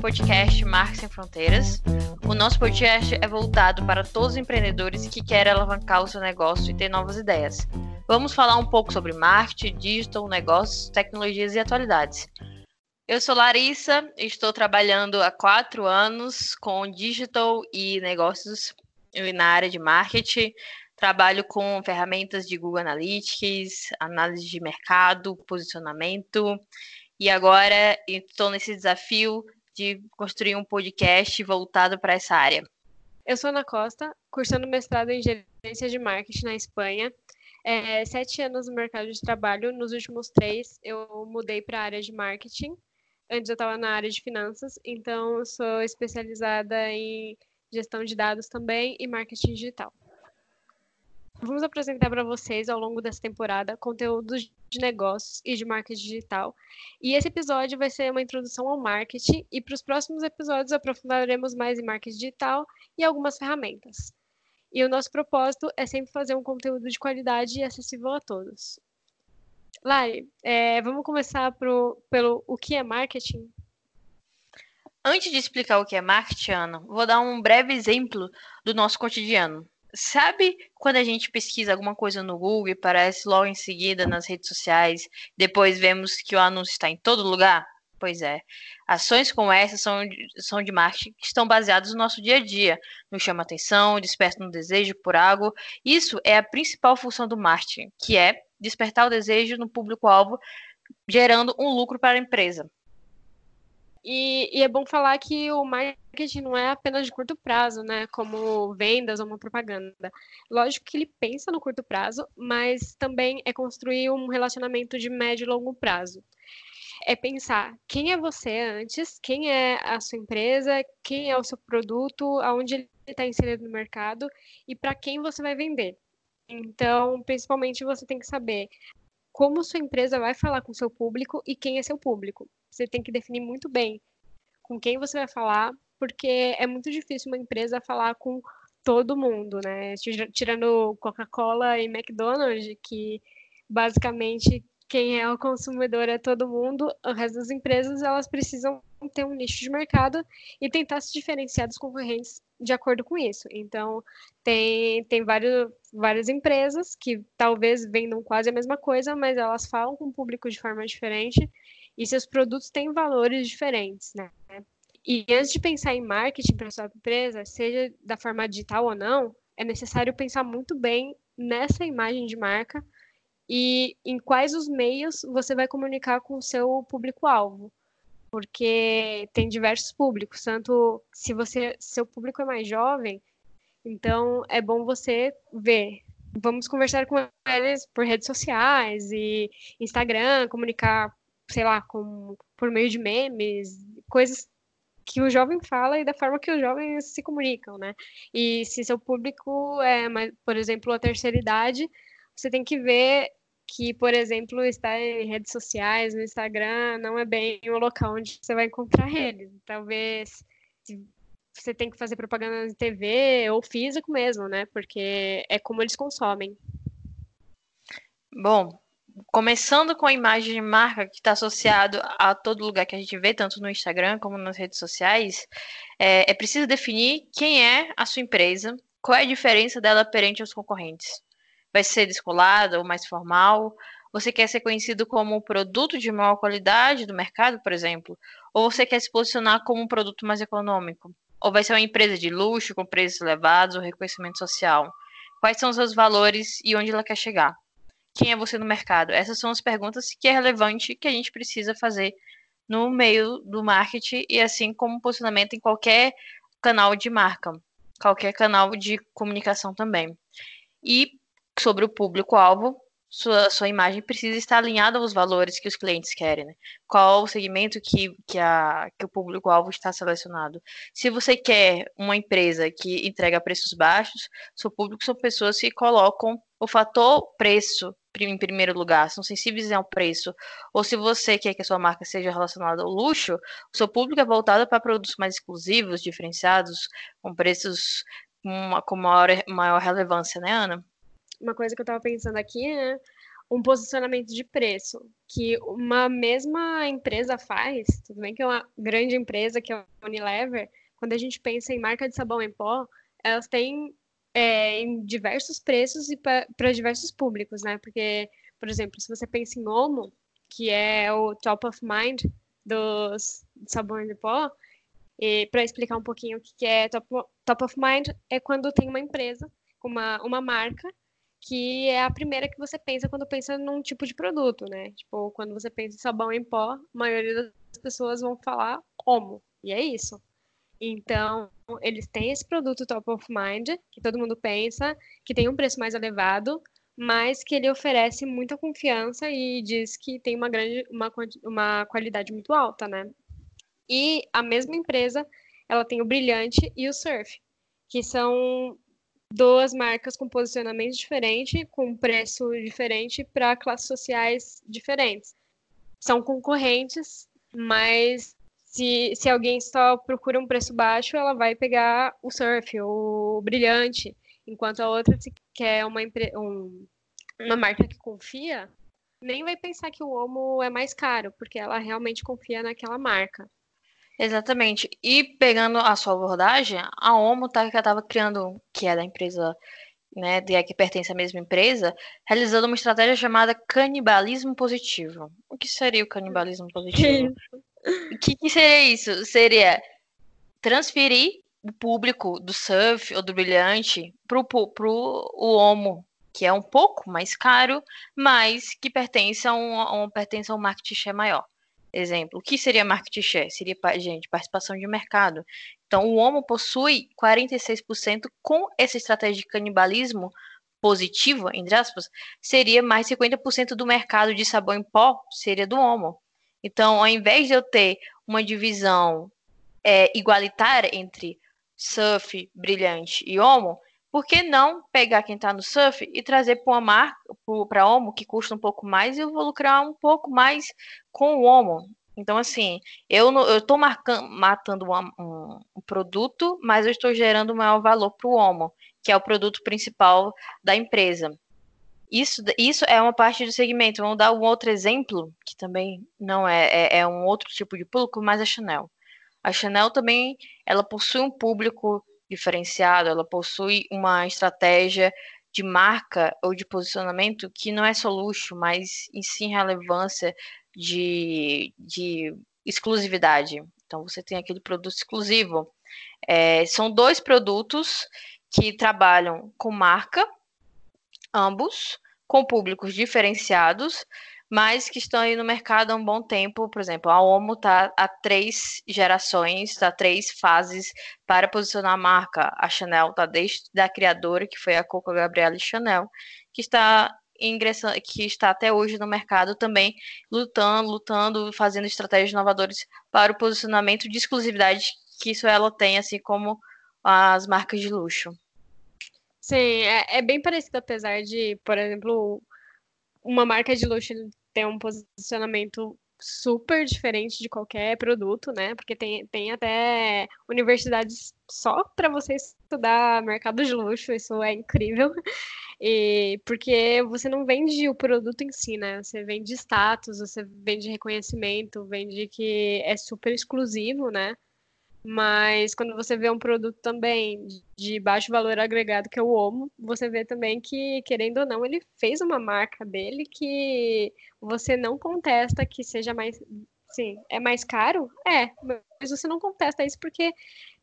podcast Marcos Sem Fronteiras. O nosso podcast é voltado para todos os empreendedores que querem alavancar o seu negócio e ter novas ideias. Vamos falar um pouco sobre marketing, digital, negócios, tecnologias e atualidades. Eu sou Larissa, estou trabalhando há quatro anos com digital e negócios na área de marketing. Trabalho com ferramentas de Google Analytics, análise de mercado, posicionamento. E agora estou nesse desafio de construir um podcast voltado para essa área. Eu sou Ana Costa, cursando mestrado em gerência de marketing na Espanha. É, sete anos no mercado de trabalho. Nos últimos três, eu mudei para a área de marketing. Antes eu estava na área de finanças, então sou especializada em gestão de dados também e marketing digital. Vamos apresentar para vocês ao longo dessa temporada conteúdos de negócios e de marketing digital. E esse episódio vai ser uma introdução ao marketing e para os próximos episódios aprofundaremos mais em marketing digital e algumas ferramentas. E o nosso propósito é sempre fazer um conteúdo de qualidade e acessível a todos. Lari, é, vamos começar pro, pelo o que é marketing? Antes de explicar o que é marketing, Ana, vou dar um breve exemplo do nosso cotidiano. Sabe quando a gente pesquisa alguma coisa no Google e aparece logo em seguida nas redes sociais, depois vemos que o anúncio está em todo lugar? Pois é. Ações como essa são, são de marketing que estão baseadas no nosso dia a dia. Nos chama atenção, desperta um desejo por algo. Isso é a principal função do marketing, que é despertar o desejo no público-alvo, gerando um lucro para a empresa. E, e, é bom falar que o marketing não é apenas de curto prazo, né? Como vendas ou uma propaganda. Lógico que ele pensa no curto prazo, mas também é construir um relacionamento de médio e longo prazo. É pensar quem é você antes, quem é a sua empresa, quem é o seu produto, aonde ele está inserido no mercado e para quem você vai vender. Então, principalmente, você tem que saber como sua empresa vai falar com seu público e quem é seu público. Você tem que definir muito bem com quem você vai falar, porque é muito difícil uma empresa falar com todo mundo, né? Tirando Coca-Cola e McDonald's, que basicamente quem é o consumidor é todo mundo, o resto das empresas elas precisam ter um nicho de mercado e tentar se diferenciar dos concorrentes de acordo com isso. Então, tem, tem vários, várias empresas que talvez vendam quase a mesma coisa, mas elas falam com o público de forma diferente e seus produtos têm valores diferentes, né? E antes de pensar em marketing para sua empresa, seja da forma digital ou não, é necessário pensar muito bem nessa imagem de marca e em quais os meios você vai comunicar com o seu público-alvo porque tem diversos públicos, tanto se você seu público é mais jovem, então é bom você ver. Vamos conversar com eles por redes sociais e Instagram, comunicar, sei lá, com, por meio de memes, coisas que o jovem fala e da forma que os jovens se comunicam, né? E se seu público é, por exemplo, a terceira idade, você tem que ver que, por exemplo, estar em redes sociais, no Instagram, não é bem o local onde você vai encontrar eles. Talvez você tem que fazer propaganda na TV ou físico mesmo, né? Porque é como eles consomem. Bom, começando com a imagem de marca que está associado a todo lugar que a gente vê, tanto no Instagram como nas redes sociais, é, é preciso definir quem é a sua empresa, qual é a diferença dela perante os concorrentes vai ser descolada ou mais formal? Você quer ser conhecido como um produto de maior qualidade do mercado, por exemplo? Ou você quer se posicionar como um produto mais econômico? Ou vai ser uma empresa de luxo com preços elevados ou reconhecimento social? Quais são os seus valores e onde ela quer chegar? Quem é você no mercado? Essas são as perguntas que é relevante que a gente precisa fazer no meio do marketing e assim como posicionamento em qualquer canal de marca, qualquer canal de comunicação também. E sobre o público-alvo, sua, sua imagem precisa estar alinhada aos valores que os clientes querem, né? Qual o segmento que, que, a, que o público-alvo está selecionado. Se você quer uma empresa que entrega preços baixos, seu público são pessoas que colocam o fator preço em primeiro lugar, são sensíveis ao preço. Ou se você quer que a sua marca seja relacionada ao luxo, o seu público é voltado para produtos mais exclusivos, diferenciados, com preços com, uma, com maior, maior relevância, né, Ana? uma coisa que eu estava pensando aqui, né? um posicionamento de preço que uma mesma empresa faz, tudo bem que é uma grande empresa, que é a Unilever, quando a gente pensa em marca de sabão em pó, elas têm é, em diversos preços e para diversos públicos, né? Porque, por exemplo, se você pensa em Omo, que é o top of mind dos sabões de pó, e para explicar um pouquinho o que é top, top of mind, é quando tem uma empresa, uma, uma marca, que é a primeira que você pensa quando pensa num tipo de produto, né? Tipo, quando você pensa em sabão em pó, a maioria das pessoas vão falar Omo, e é isso. Então, eles têm esse produto top of mind, que todo mundo pensa, que tem um preço mais elevado, mas que ele oferece muita confiança e diz que tem uma grande uma, uma qualidade muito alta, né? E a mesma empresa, ela tem o Brilhante e o Surf, que são duas marcas com posicionamento diferente, com preço diferente para classes sociais diferentes. São concorrentes, mas se, se alguém só procura um preço baixo, ela vai pegar o surf, o brilhante, enquanto a outra, se quer uma, um, uma marca que confia, nem vai pensar que o Omo é mais caro, porque ela realmente confia naquela marca. Exatamente. E pegando a sua abordagem, a Omo tá, que estava criando, que é da empresa, né, de, que pertence à mesma empresa, realizando uma estratégia chamada canibalismo positivo. O que seria o canibalismo positivo? O que, que seria isso? Seria transferir o público do surf ou do brilhante pro, pro o homo, que é um pouco mais caro, mas que pertence a um, a um, pertence a um market share maior. Exemplo, o que seria market share? Seria, gente, participação de mercado. Então, o homo possui 46% com essa estratégia de canibalismo positivo, entre aspas, seria mais 50% do mercado de sabão em pó, seria do homo. Então, ao invés de eu ter uma divisão é, igualitária entre surf, brilhante e homo, por que não pegar quem está no surf e trazer para uma marca, para homo, que custa um pouco mais, e eu vou lucrar um pouco mais com o homo? Então, assim, eu estou matando um, um, um, produto, mas eu estou gerando maior valor para o homo, que é o produto principal da empresa. Isso, isso é uma parte do segmento. Vamos dar um outro exemplo, que também não é, é, é um outro tipo de público, mas a Chanel. A Chanel também, ela possui um público diferenciado, ela possui uma estratégia de marca ou de posicionamento que não é só luxo, mas em sim relevância de, de exclusividade. Então você tem aquele produto exclusivo. É, são dois produtos que trabalham com marca ambos com públicos diferenciados, mas que estão aí no mercado há um bom tempo. Por exemplo, a Omo está há três gerações, está três fases para posicionar a marca. A Chanel está desde a criadora, que foi a Coco Gabriela Chanel, que está ingressando, que está até hoje no mercado também lutando, lutando, fazendo estratégias inovadoras para o posicionamento de exclusividade que isso ela tem, assim como as marcas de luxo. Sim, é, é bem parecido, apesar de, por exemplo, uma marca de luxo ter um posicionamento super diferente de qualquer produto, né? Porque tem, tem até universidades só para você estudar mercado de luxo, isso é incrível. E porque você não vende o produto em si, né? Você vende status, você vende reconhecimento, vende que é super exclusivo, né? Mas quando você vê um produto também de baixo valor agregado, que é o você vê também que, querendo ou não, ele fez uma marca dele que você não contesta que seja mais. Sim, é mais caro? É, mas você não contesta isso porque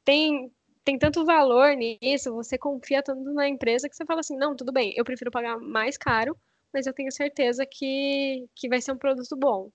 tem, tem tanto valor nisso, você confia tanto na empresa que você fala assim: não, tudo bem, eu prefiro pagar mais caro, mas eu tenho certeza que, que vai ser um produto bom.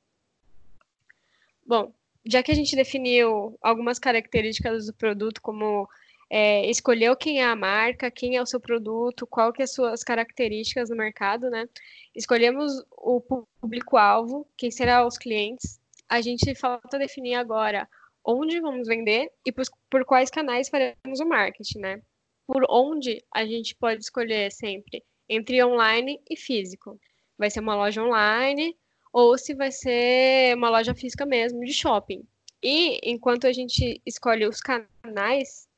Bom, já que a gente definiu algumas características do produto, como é, escolheu quem é a marca, quem é o seu produto, qual que é as suas características no mercado, né? Escolhemos o público-alvo, quem serão os clientes. A gente falta definir agora onde vamos vender e por, por quais canais faremos o marketing, né? Por onde a gente pode escolher sempre entre online e físico. Vai ser uma loja online, ou se vai ser uma loja física mesmo, de shopping. E enquanto a gente escolhe os canais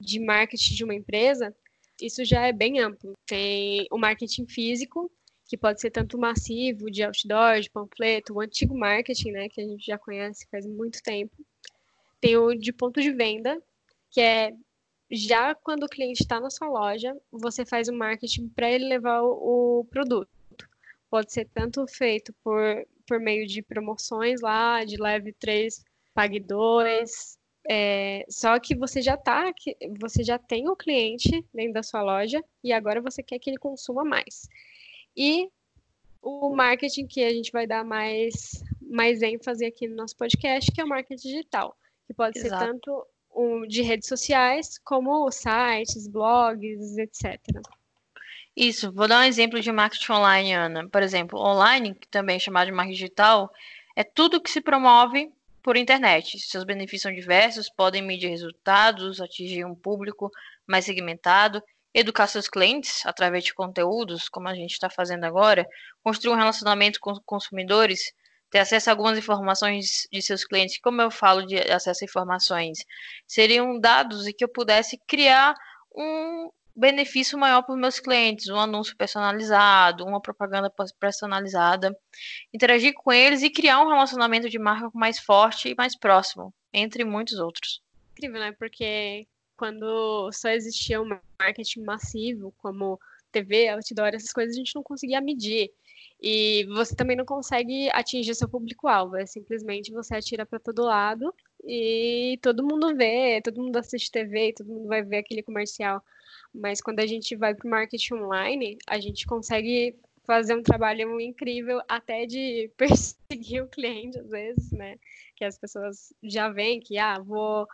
de marketing de uma empresa, isso já é bem amplo. Tem o marketing físico, que pode ser tanto massivo, de outdoor, de panfleto, o antigo marketing, né, que a gente já conhece faz muito tempo. Tem o de ponto de venda, que é já quando o cliente está na sua loja, você faz o marketing para ele levar o, produto. Pode ser tanto feito por, por meio de promoções lá, de leve 3, pague 2. É, só que você já tá, você já tem o cliente dentro da sua loja e agora você quer que ele consuma mais. E o marketing que a gente vai dar mais, mais ênfase aqui no nosso podcast, que é o marketing digital, que pode Exato. ser tanto um, de redes sociais, como sites, blogs, etc. Isso, vou dar um exemplo de marketing online, Ana. Por exemplo, online, que também é chamado de marketing digital, é tudo que se promove por internet. Seus benefícios são diversos, podem medir resultados, atingir um público mais segmentado, educar seus clientes através de conteúdos, como a gente está fazendo agora, construir um relacionamento com consumidores, ter acesso a algumas informações de seus clientes. Como eu falo de acesso a informações? Seriam dados e que eu pudesse criar um benefício maior para os meus clientes, um anúncio personalizado, uma propaganda personalizada, interagir com eles e criar um relacionamento de marca mais forte e mais próximo, entre muitos outros. Incrível, né? Porque quando só existia um marketing massivo, como TV, outdoor, essas coisas, a gente não conseguia medir. E você também não consegue atingir seu público-alvo, é simplesmente você atira para todo lado e todo mundo vê, todo mundo assiste TV, todo mundo vai ver aquele comercial. Mas quando a gente vai para o marketing online, a gente consegue fazer um trabalho incrível até de perseguir o cliente às vezes, né? Que as pessoas já veem que, ah, vou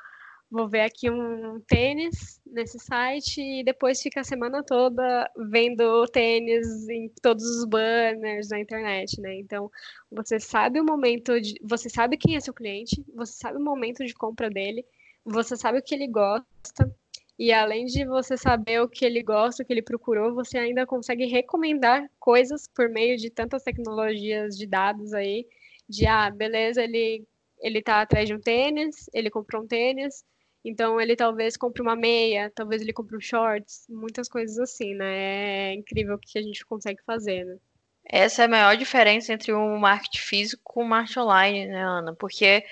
vou ver aqui um tênis nesse site e depois fica a semana toda vendo tênis em todos os banners na internet, né? Então, você sabe o momento de, você sabe quem é seu cliente, você sabe o momento de compra dele, você sabe o que ele gosta, e além de você saber o que ele gosta, o que ele procurou, você ainda consegue recomendar coisas por meio de tantas tecnologias de dados aí, de ah, beleza, ele ele tá atrás de um tênis, ele comprou um tênis, então ele talvez compre uma meia, talvez ele compre um shorts, muitas coisas assim, né? É incrível o que a gente consegue fazer, né? Essa é a maior diferença entre o marketing físico e o marketing online, né, Ana? Porque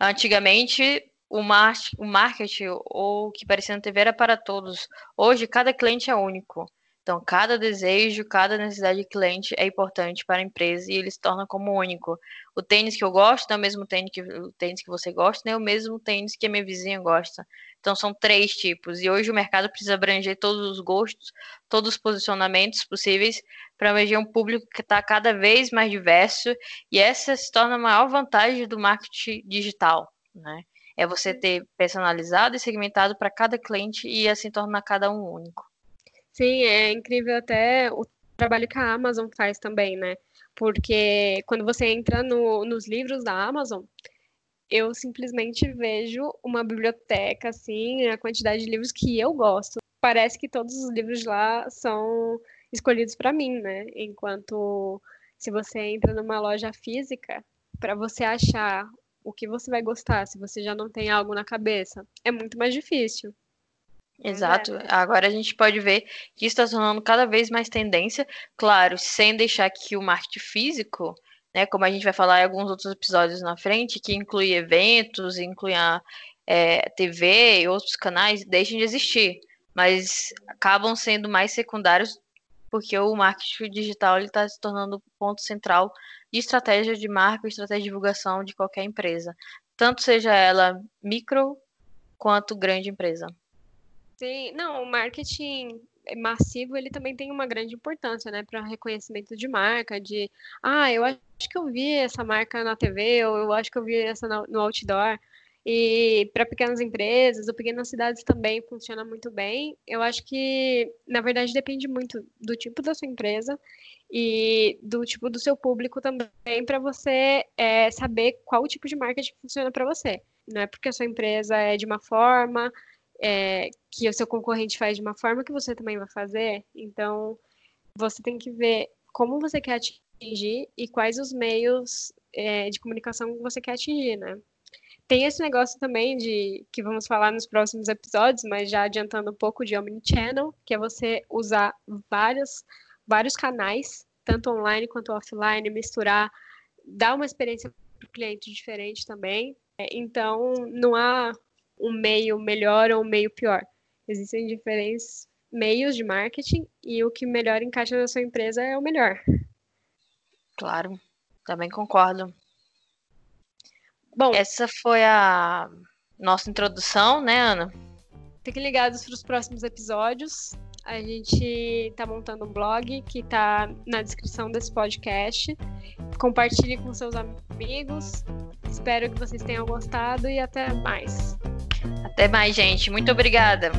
antigamente o, mar o marketing, ou o que parecia na TV, era para todos. Hoje, cada cliente é único. Então, cada desejo, cada necessidade de cliente é importante para a empresa e ele se torna como único. O tênis que eu gosto não é o mesmo tênis que, o tênis que você gosta, nem é o mesmo tênis que a minha vizinha gosta. Então, são três tipos. E hoje o mercado precisa abranger todos os gostos, todos os posicionamentos possíveis para abranger um público que está cada vez mais diverso. E essa se torna a maior vantagem do marketing digital, né? É você ter personalizado e segmentado para cada cliente e assim tornar cada um único. Sim, é incrível até o trabalho que a Amazon faz também, né? Porque quando você entra no, nos livros da Amazon, eu simplesmente vejo uma biblioteca, assim, a quantidade de livros que eu gosto. Parece que todos os livros lá são escolhidos para mim, né? Enquanto se você entra numa loja física, para você achar o que você vai gostar, se você já não tem algo na cabeça, é muito mais difícil. Exato. É. Agora a gente pode ver que isso está se tornando cada vez mais tendência, claro, sem deixar que o marketing físico, né, como a gente vai falar em alguns outros episódios na frente, que inclui eventos, inclui a é, TV e outros canais, deixem de existir, mas acabam sendo mais secundários porque o marketing digital está se tornando o ponto central de estratégia de marca, estratégia de divulgação de qualquer empresa, tanto seja ela micro quanto grande empresa. Sim, não, o marketing massivo ele também tem uma grande importância, né, para reconhecimento de marca, de ah, eu acho que eu vi essa marca na TV, ou eu acho que eu vi essa no outdoor. E para pequenas empresas ou pequenas cidades também funciona muito bem. Eu acho que, na verdade, depende muito do tipo da sua empresa e do tipo do seu público também para você é, saber qual tipo de marketing funciona para você. Não é porque a sua empresa é de uma forma, é, que o seu concorrente faz de uma forma que você também vai fazer. Então, você tem que ver como você quer atingir e quais os meios é, de comunicação que você quer atingir, né? Tem esse negócio também de que vamos falar nos próximos episódios, mas já adiantando um pouco de omnichannel, que é você usar vários, vários canais tanto online quanto offline, misturar, dar uma experiência para o cliente diferente também. É, então, não há um meio melhor ou um meio pior. Existem diferentes meios de marketing e o que melhor encaixa na sua empresa é o melhor. Claro, também concordo. Bom, essa foi a nossa introdução, né, Ana? Fiquem ligados para os próximos episódios. A gente está montando um blog que está na descrição desse podcast. Compartilhe com seus amigos. Espero que vocês tenham gostado e até mais. Até mais, gente. Muito obrigada.